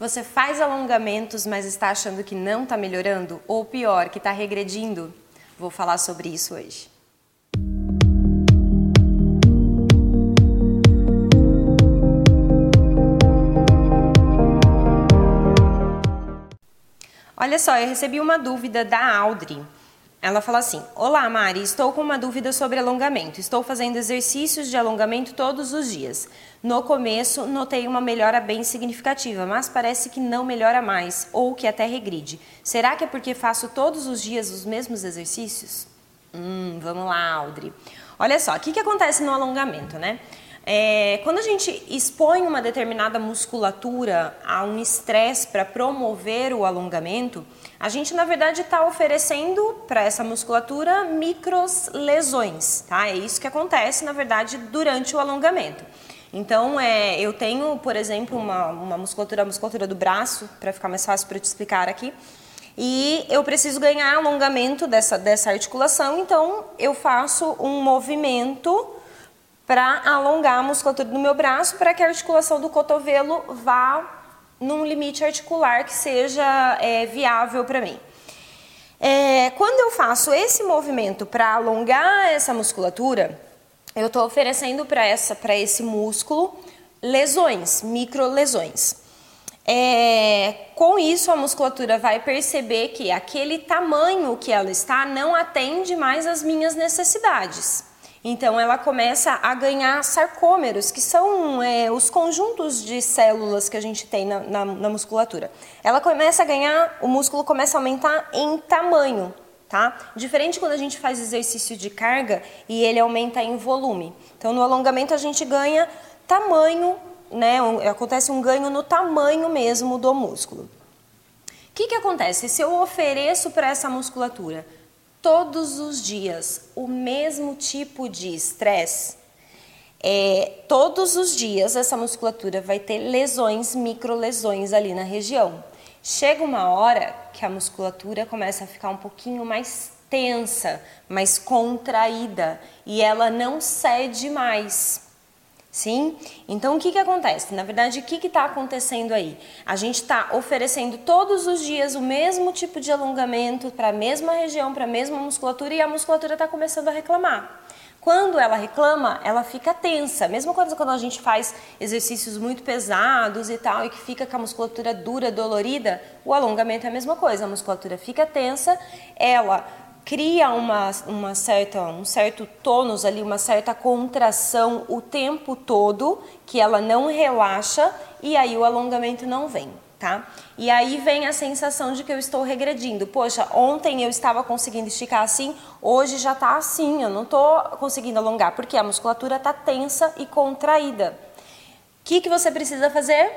Você faz alongamentos, mas está achando que não está melhorando? Ou pior, que está regredindo? Vou falar sobre isso hoje. Olha só, eu recebi uma dúvida da Audrey. Ela fala assim: Olá, Mari, estou com uma dúvida sobre alongamento. Estou fazendo exercícios de alongamento todos os dias. No começo, notei uma melhora bem significativa, mas parece que não melhora mais ou que até regride. Será que é porque faço todos os dias os mesmos exercícios? Hum, vamos lá, Audrey. Olha só, o que, que acontece no alongamento, né? É, quando a gente expõe uma determinada musculatura a um estresse para promover o alongamento, a gente na verdade está oferecendo para essa musculatura micros lesões, tá? É isso que acontece na verdade durante o alongamento. Então, é, eu tenho, por exemplo, uma, uma musculatura, a musculatura do braço, para ficar mais fácil para te explicar aqui, e eu preciso ganhar alongamento dessa, dessa articulação, então eu faço um movimento para alongar a musculatura do meu braço para que a articulação do cotovelo vá num limite articular que seja é, viável para mim. É, quando eu faço esse movimento para alongar essa musculatura, eu estou oferecendo para esse músculo lesões, micro lesões. É, com isso, a musculatura vai perceber que aquele tamanho que ela está não atende mais às minhas necessidades. Então, ela começa a ganhar sarcômeros, que são é, os conjuntos de células que a gente tem na, na, na, musculatura. Ela começa a ganhar, o músculo começa a aumentar em tamanho, tá? Diferente quando a gente faz exercício de carga e ele aumenta em volume. Então, no alongamento, a gente ganha tamanho, né? Acontece um ganho no tamanho mesmo do músculo. O que, que acontece? Se eu ofereço para essa musculatura todos os dias o mesmo tipo de estresse, é, todos os dias essa musculatura vai ter lesões, microlesões ali na região. Chega uma hora que a musculatura começa a ficar um pouquinho mais tensa, mais contraída e ela não cede mais. Sim? Então, o que, que acontece? Na verdade, o que está acontecendo aí? A gente está oferecendo todos os dias o mesmo tipo de alongamento para a mesma região, para a mesma musculatura e a musculatura está começando a reclamar. Quando ela reclama, ela fica tensa. Mesmo quando, quando a gente faz exercícios muito pesados e tal, e que fica com a musculatura dura, dolorida, o alongamento é a mesma coisa. A musculatura fica tensa, ela cria uma, uma certa, um certo tônus ali, uma certa contração o tempo todo, que ela não relaxa e aí o alongamento não vem, tá? E aí vem a sensação de que eu estou regredindo. Poxa, ontem eu estava conseguindo esticar assim, hoje já está assim, eu não estou conseguindo alongar, porque a musculatura está tensa e contraída. O que, que você precisa fazer?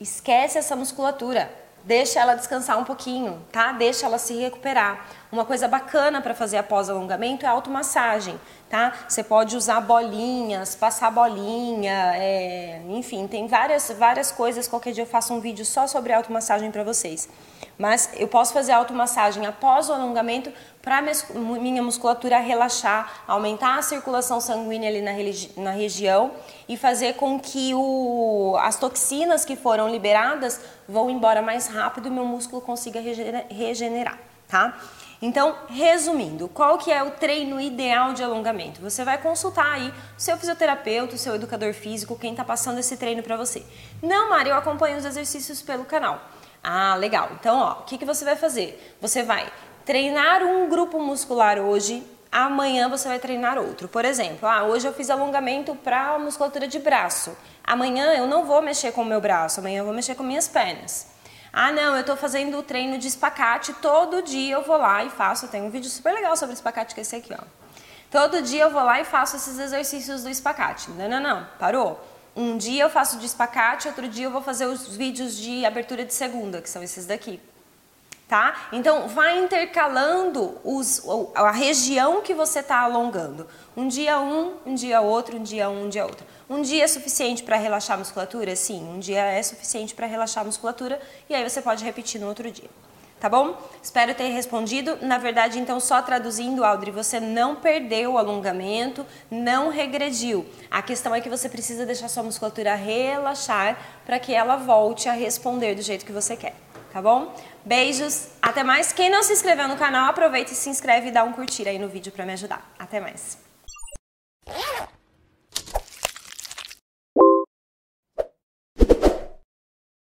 Esquece essa musculatura deixa ela descansar um pouquinho, tá? Deixa ela se recuperar. Uma coisa bacana para fazer após alongamento é automassagem, tá? Você pode usar bolinhas, passar bolinha, é, enfim, tem várias, várias coisas. Qualquer dia eu faço um vídeo só sobre automassagem para vocês. Mas eu posso fazer automassagem após o alongamento para minha musculatura relaxar, aumentar a circulação sanguínea ali na, na região e fazer com que o, as toxinas que foram liberadas vão embora mais rápido e meu músculo consiga regenerar, tá? Então, resumindo, qual que é o treino ideal de alongamento? Você vai consultar aí o seu fisioterapeuta, o seu educador físico, quem está passando esse treino para você. Não, Mari, eu acompanho os exercícios pelo canal. Ah, legal. Então, ó, o que, que você vai fazer? Você vai treinar um grupo muscular hoje, amanhã você vai treinar outro. Por exemplo, ah, hoje eu fiz alongamento para musculatura de braço. Amanhã eu não vou mexer com o meu braço, amanhã eu vou mexer com minhas pernas. Ah, não, eu estou fazendo o treino de espacate, todo dia eu vou lá e faço. Tem um vídeo super legal sobre espacate que é esse aqui, ó. Todo dia eu vou lá e faço esses exercícios do espacate. Não, não, não, parou. Um dia eu faço de espacate, outro dia eu vou fazer os vídeos de abertura de segunda, que são esses daqui tá? Então, vai intercalando os, a região que você está alongando. Um dia um, um dia outro, um dia um, um dia outro. Um dia é suficiente para relaxar a musculatura? Sim, um dia é suficiente para relaxar a musculatura e aí você pode repetir no outro dia. tá bom? Espero ter respondido. Na verdade, então, só traduzindo, Audrey, você não perdeu o alongamento, não regrediu. A questão é que você precisa deixar sua musculatura relaxar para que ela volte a responder do jeito que você quer, tá bom? Beijos, até mais. Quem não se inscreveu no canal, aproveita e se inscreve e dá um curtir aí no vídeo para me ajudar. Até mais.